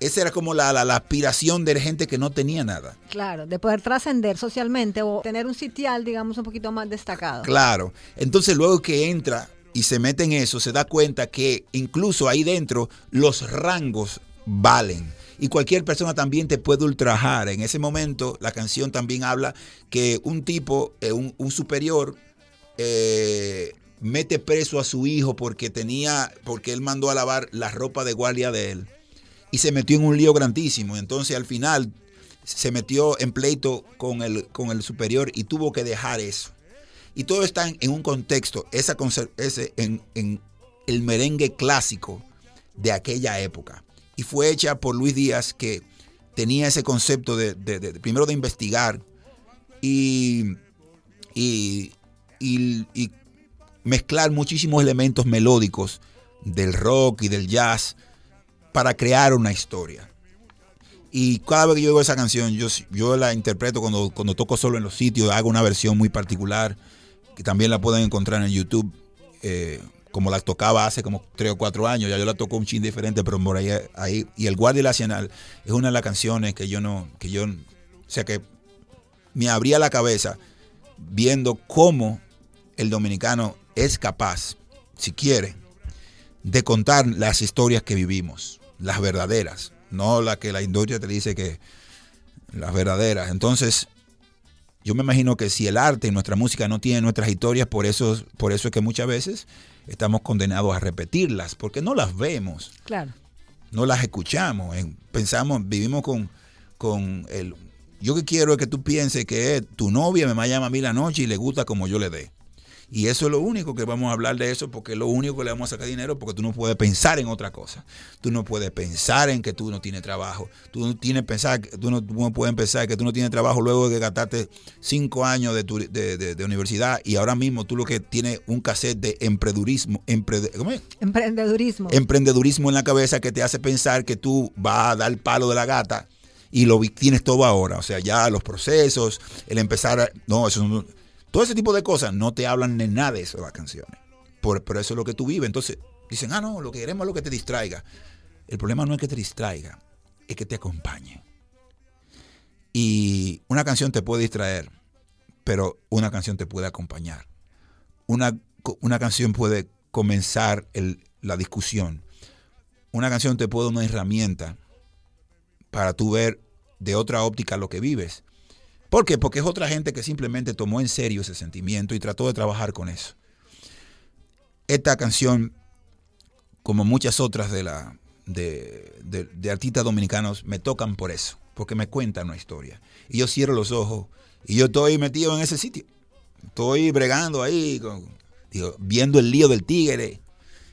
esa era como la, la, aspiración de la gente que no tenía nada. Claro, de poder trascender socialmente o tener un sitial, digamos, un poquito más destacado. Claro. Entonces luego que entra y se mete en eso, se da cuenta que incluso ahí dentro los rangos valen. Y cualquier persona también te puede ultrajar. En ese momento la canción también habla que un tipo, eh, un, superior, eh, mete preso a su hijo porque tenía, porque él mandó a lavar la ropa de guardia de él y se metió en un lío grandísimo. Entonces al final se metió en pleito con el, con el superior y tuvo que dejar eso. Y todo está en, un contexto, esa, ese, en, en, el merengue clásico de aquella época. Y fue hecha por Luis Díaz, que tenía ese concepto de, primero de investigar y, y, y mezclar muchísimos elementos melódicos del rock y del jazz para crear una historia. Y cada vez que yo oigo esa canción, yo, yo la interpreto cuando, cuando toco solo en los sitios, hago una versión muy particular, que también la pueden encontrar en YouTube, eh, como la tocaba hace como tres o cuatro años, ya yo la toco un chin diferente, pero por ahí, ahí y El Guardia Nacional es una de las canciones que yo no, que yo, o sea que me abría la cabeza viendo cómo el dominicano es capaz, si quiere, de contar las historias que vivimos, las verdaderas, no las que la industria te dice que las verdaderas. Entonces, yo me imagino que si el arte y nuestra música no tienen nuestras historias, por eso, por eso es que muchas veces estamos condenados a repetirlas, porque no las vemos. Claro. No las escuchamos. Pensamos, vivimos con, con el... Yo que quiero es que tú pienses que tu novia me llama a mí la noche y le gusta como yo le dé. Y eso es lo único que vamos a hablar de eso, porque es lo único que le vamos a sacar dinero, porque tú no puedes pensar en otra cosa. Tú no puedes pensar en que tú no tienes trabajo. Tú no, tienes pensar, tú no, puedes pensar que tú no tienes trabajo luego de que gastaste cinco años de, de, universidad y ahora mismo tú lo que tienes un cassette de emprendedurismo. ¿cómo es? Emprendedurismo. Emprendedurismo en la cabeza que te hace pensar que tú vas a dar el palo de la gata y lo tienes todo ahora. O sea, ya los procesos, el empezar No, eso no todo ese tipo de cosas no te hablan de nada de eso las canciones. Por, eso es lo que tú vives. Entonces dicen, ah, no, lo que queremos es lo que te distraiga. El problema no es que te distraiga, es que te acompañe. Y una canción te puede distraer, pero una canción te puede acompañar. Una, una canción puede comenzar la discusión. Una canción te puede una herramienta para tú ver de otra óptica lo que vives. ¿Por qué? Porque es otra gente que simplemente tomó en serio ese sentimiento y trató de trabajar con eso. Esta canción, como muchas otras de, la, de, artistas dominicanos, me tocan por eso, porque me cuentan una historia. Y yo cierro los ojos y yo estoy metido en ese sitio. Estoy bregando ahí, viendo el lío del tigre.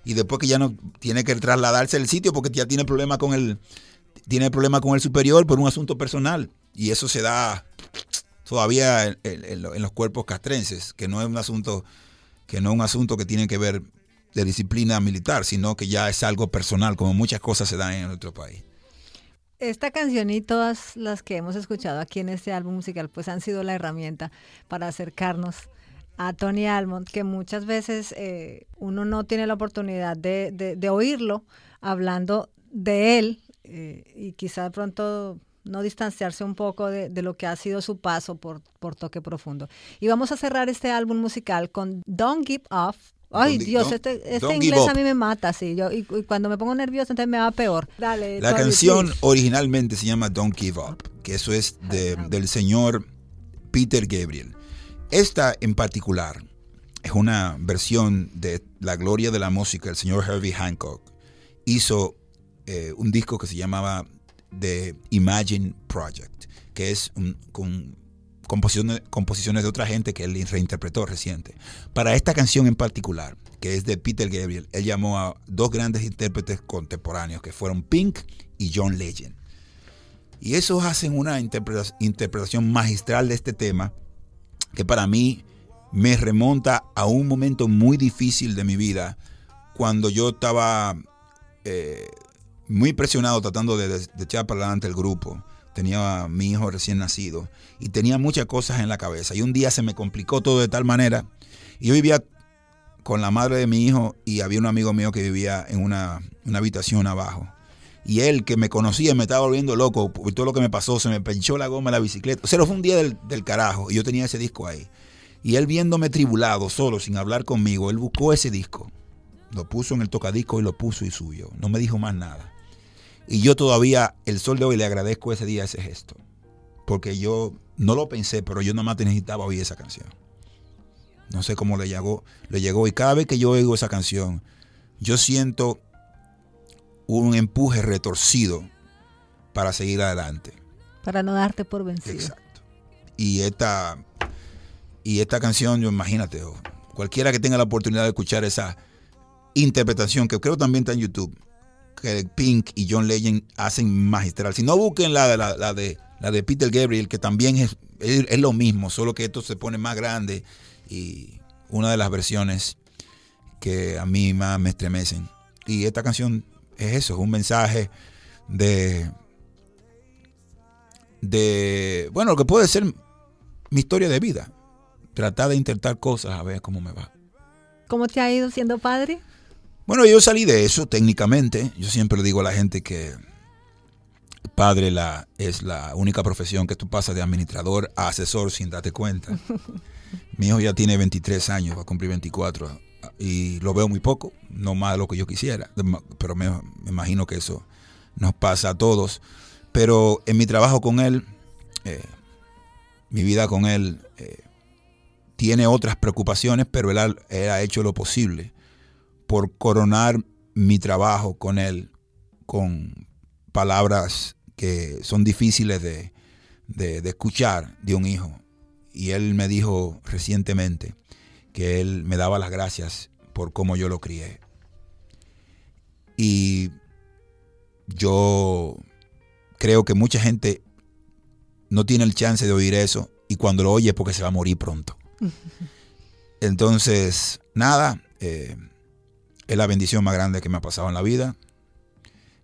Y después que ya no tiene que trasladarse al sitio porque ya tiene problema con el, tiene problema con el superior por un asunto personal. Y eso se da todavía en, los cuerpos castrenses, que no es un asunto que no es un asunto que tiene que ver de disciplina militar, sino que ya es algo personal, como muchas cosas se dan en nuestro país. Esta canción y todas las que hemos escuchado aquí en este álbum musical, pues han sido la herramienta para acercarnos a Tony Almond, que muchas veces eh, uno no tiene la oportunidad de, oírlo hablando de él eh, y quizá pronto no distanciarse un poco de, lo que ha sido su paso por, por Toque Profundo. Y vamos a cerrar este álbum musical con Don't Give Up. Ay, Dios, este, este inglés a mí me mata, sí. Yo, y, cuando me pongo nervioso, entonces me va peor. Dale, La canción originalmente se llama Don't Give Up, que eso es del señor Peter Gabriel. Esta en particular es una versión de La Gloria de la Música, el señor Herbie Hancock. Hizo eh, un disco que se llamaba de Imagine Project, que es con composiciones, composiciones de otra gente que él reinterpretó reciente. Para esta canción en particular, que es de Peter Gabriel, él llamó a dos grandes intérpretes contemporáneos, que fueron Pink y John Legend. Y esos hacen una interpretación magistral de este tema, que para mí me remonta a un momento muy difícil de mi vida, cuando yo estaba eh, muy presionado tratando de, echar para adelante el grupo. Tenía a mi hijo recién nacido y tenía muchas cosas en la cabeza. Y un día se me complicó todo de tal manera. Y yo vivía con la madre de mi hijo y había un amigo mío que vivía en una, habitación abajo. Y él, que me conocía, me estaba volviendo loco por todo lo que me pasó, se me pinchó la goma de la bicicleta. O sea, fue un día del, del carajo y yo tenía ese disco ahí. Y él viéndome tribulado, solo, sin hablar conmigo, él buscó ese disco, lo puso en el tocadisco y lo puso y subió. No me dijo más nada. Y yo todavía, el sol de hoy, le agradezco ese día ese gesto. Porque yo no lo pensé, pero yo nada más necesitaba oír esa canción. No sé cómo le llegó, le llegó. Y cada vez que yo oigo esa canción, yo siento un empuje retorcido para seguir adelante. Para no darte por vencido. Exacto. Y esta, y esta canción, yo imagínate, cualquiera que tenga la oportunidad de escuchar esa interpretación, que creo también está en YouTube, que Pink y John Legend hacen magistral. Si no busquen la, la, de, la de Peter Gabriel, que también es, es, es, lo mismo, solo que esto se pone más grande y una de las versiones que a mí más me estremecen. Y esta canción es eso, es un mensaje de, de, bueno, lo que puede ser mi historia de vida. Tratar de intentar cosas a ver cómo me va. ¿Cómo te ha ido siendo padre? Bueno, yo salí de eso técnicamente. Yo siempre le digo a la gente que padre la, es la única profesión que tú pasas de administrador a asesor sin darte cuenta. Mi hijo ya tiene 23 años, va a cumplir 24 y lo veo muy poco, no más de lo que yo quisiera, pero me, me imagino que eso nos pasa a todos. Pero en mi trabajo con él, eh, mi vida con él, eh, tiene otras preocupaciones, pero él ha, él ha, hecho lo posible por coronar mi trabajo con él con palabras que son difíciles de, de, de escuchar de un hijo. Y él me dijo recientemente, que él me daba las gracias por cómo yo lo crié. Y yo creo que mucha gente no tiene el chance de oír eso y cuando lo oye es porque se va a morir pronto. Entonces, nada, eh, es la bendición más grande que me ha pasado en la vida.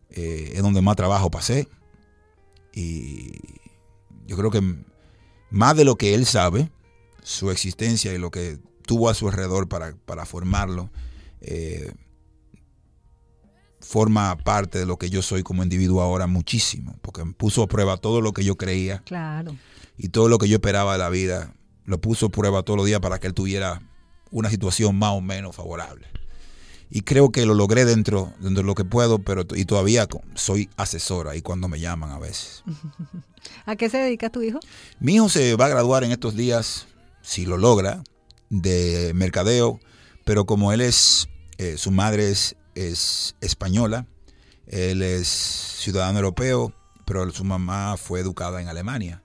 Eh, es donde más trabajo pasé. Y yo creo que más de lo que él sabe, su existencia y lo que tuvo a su alrededor para, para formarlo, eh, forma parte de lo que yo soy como individuo ahora muchísimo, porque me puso a prueba todo lo que yo creía claro. y todo lo que yo esperaba de la vida, lo puso a prueba todos los días para que él tuviera una situación más o menos favorable. Y creo que lo logré dentro, dentro de lo que puedo, pero y todavía soy asesora y cuando me llaman a veces. ¿A qué se dedica tu hijo? Mi hijo se va a graduar en estos días, si lo logra, de mercadeo, pero como él es, eh, su madre es, es, española, él es ciudadano europeo, pero su mamá fue educada en Alemania,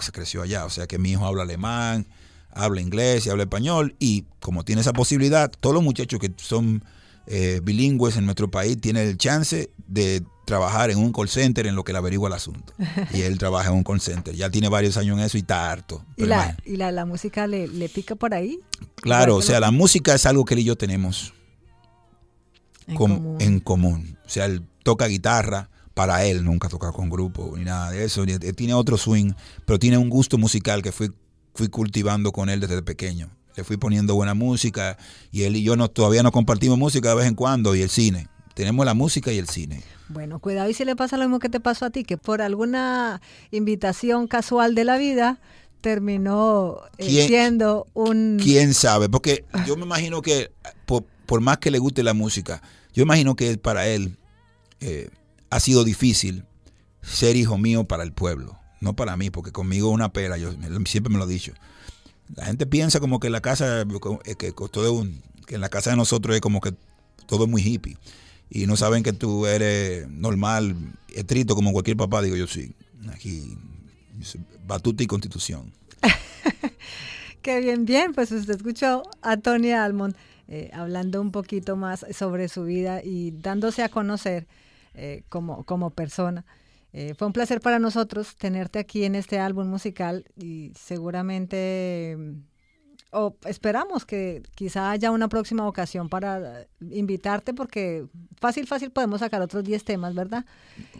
se creció allá, o sea que mi hijo habla alemán, habla inglés y habla español, y como tiene esa posibilidad, todos los muchachos que son eh, bilingües en nuestro país tienen el chance de trabajar en un call center en lo que le averigua el asunto. Y él trabaja en un call center. Ya tiene varios años en eso y está harto. ¿Y la, ¿y la, la música le, le, pica por ahí? Claro, o sea, la música es algo que él y yo tenemos en, com común. en común. O sea, él toca guitarra. Para él nunca toca con grupo ni nada de eso. Él tiene otro swing, pero tiene un gusto musical que fui, fui cultivando con él desde pequeño. Le fui poniendo buena música y él y yo no, todavía no compartimos música de vez en cuando y el cine. Tenemos la música y el cine. Bueno, cuidado y si le pasa lo mismo que te pasó a ti, que por alguna invitación casual de la vida terminó eh, siendo un... ¿Quién sabe? Porque yo me imagino que por, por, más que le guste la música, yo imagino que para él eh, ha sido difícil ser hijo mío para el pueblo, no para mí, porque conmigo es una pera, yo siempre me lo he dicho. La gente piensa como que la casa, un, que en la casa de nosotros es como que todo es muy hippie y no saben que tú eres normal, estricto como cualquier papá, digo yo sí. Aquí, batuta y constitución. Qué bien, bien, pues usted escuchó a Tony Almond eh, hablando un poquito más sobre su vida y dándose a conocer eh, como, como persona. Eh, fue un placer para nosotros tenerte aquí en este álbum musical y seguramente o esperamos que quizá haya una próxima ocasión para invitarte porque fácil, fácil podemos sacar otros 10 temas, ¿verdad?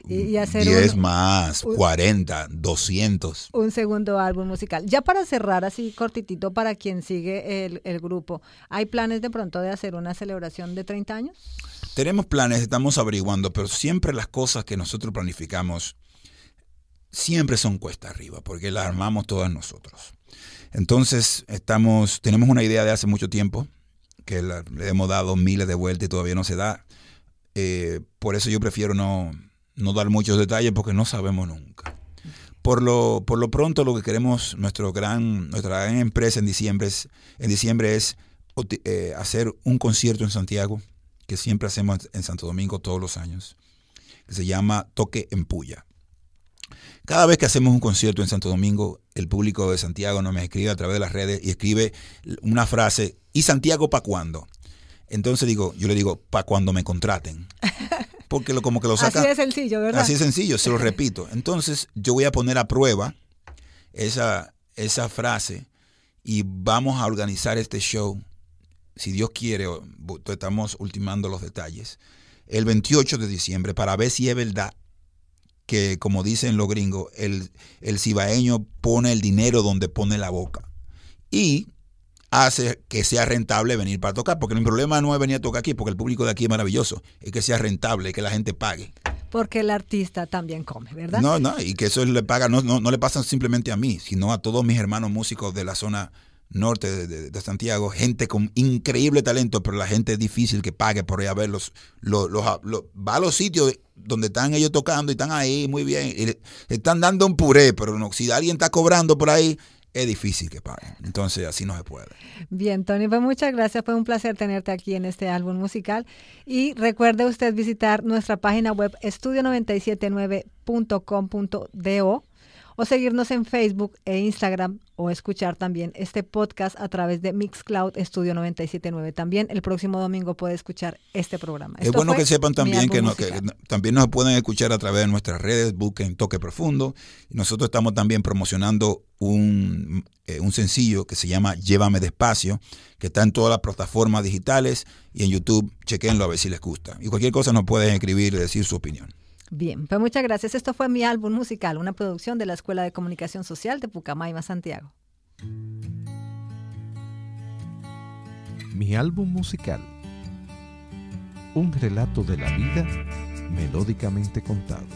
Y, y hacer 10 un, más, un, 40, 200. Un segundo álbum musical. Ya para cerrar así cortitito para quien sigue el, el, grupo, ¿hay planes de pronto de hacer una celebración de 30 años? Tenemos planes, estamos averiguando, pero siempre las cosas que nosotros planificamos siempre son cuesta arriba, porque las armamos todas nosotros. Entonces, estamos, tenemos una idea de hace mucho tiempo, que le hemos dado miles de vueltas y todavía no se da. Eh, por eso yo prefiero no, no dar muchos detalles porque no sabemos nunca. Por lo, por lo pronto lo que queremos, nuestro gran, nuestra gran empresa en diciembre es, en diciembre es eh, hacer un concierto en Santiago, que siempre hacemos en Santo Domingo todos los años, que se llama Toque en Puya. Cada vez que hacemos un concierto en Santo Domingo, el público de Santiago nos escribe a través de las redes y escribe una frase, ¿y Santiago para cuándo? Entonces digo, yo le digo, para cuando me contraten. Porque lo, como que lo sacan. Así de sencillo, ¿verdad? Así de sencillo, se lo repito. Entonces yo voy a poner a prueba esa, esa frase y vamos a organizar este show, si Dios quiere, estamos ultimando los detalles, el 28 de diciembre para ver si es verdad que, como dicen los gringos, el, el cibaeño pone el dinero donde pone la boca. Y hace que sea rentable venir para tocar, porque el problema no es venir a tocar aquí, porque el público de aquí es maravilloso, es que sea rentable, que la gente pague. Porque el artista también come, ¿verdad? No, no, y que eso le paga, no, no, no le pasa simplemente a mí, sino a todos mis hermanos músicos de la zona norte de, Santiago, gente con increíble talento, pero la gente es difícil que pague por ir a verlos. Los, va a los sitios donde están ellos tocando y están ahí muy bien. Y están dando un puré, pero no, si alguien está cobrando por ahí, es difícil que paguen. Entonces así no se puede. Bien, Tony, pues muchas gracias. Fue un placer tenerte aquí en este álbum musical. Y recuerde usted visitar nuestra página web estudio979.com.do o seguirnos en Facebook e Instagram o escuchar también este podcast a través de Mixcloud Estudio 979. También el próximo domingo puede escuchar este programa. es bueno que sepan también que, también nos pueden escuchar a través de nuestras redes, busquen Toque Profundo. Nosotros estamos también promocionando un, eh, un sencillo que se llama Llévame Despacio, que está en todas las plataformas digitales y en YouTube. Chequenlo a ver si les gusta. Y cualquier cosa nos pueden escribir y decir su opinión. Bien, pues muchas gracias. Esto fue mi álbum musical, una producción de la Escuela de Comunicación Social de Pucamaima, Santiago. Mi álbum musical. Un relato de la vida melódicamente contado.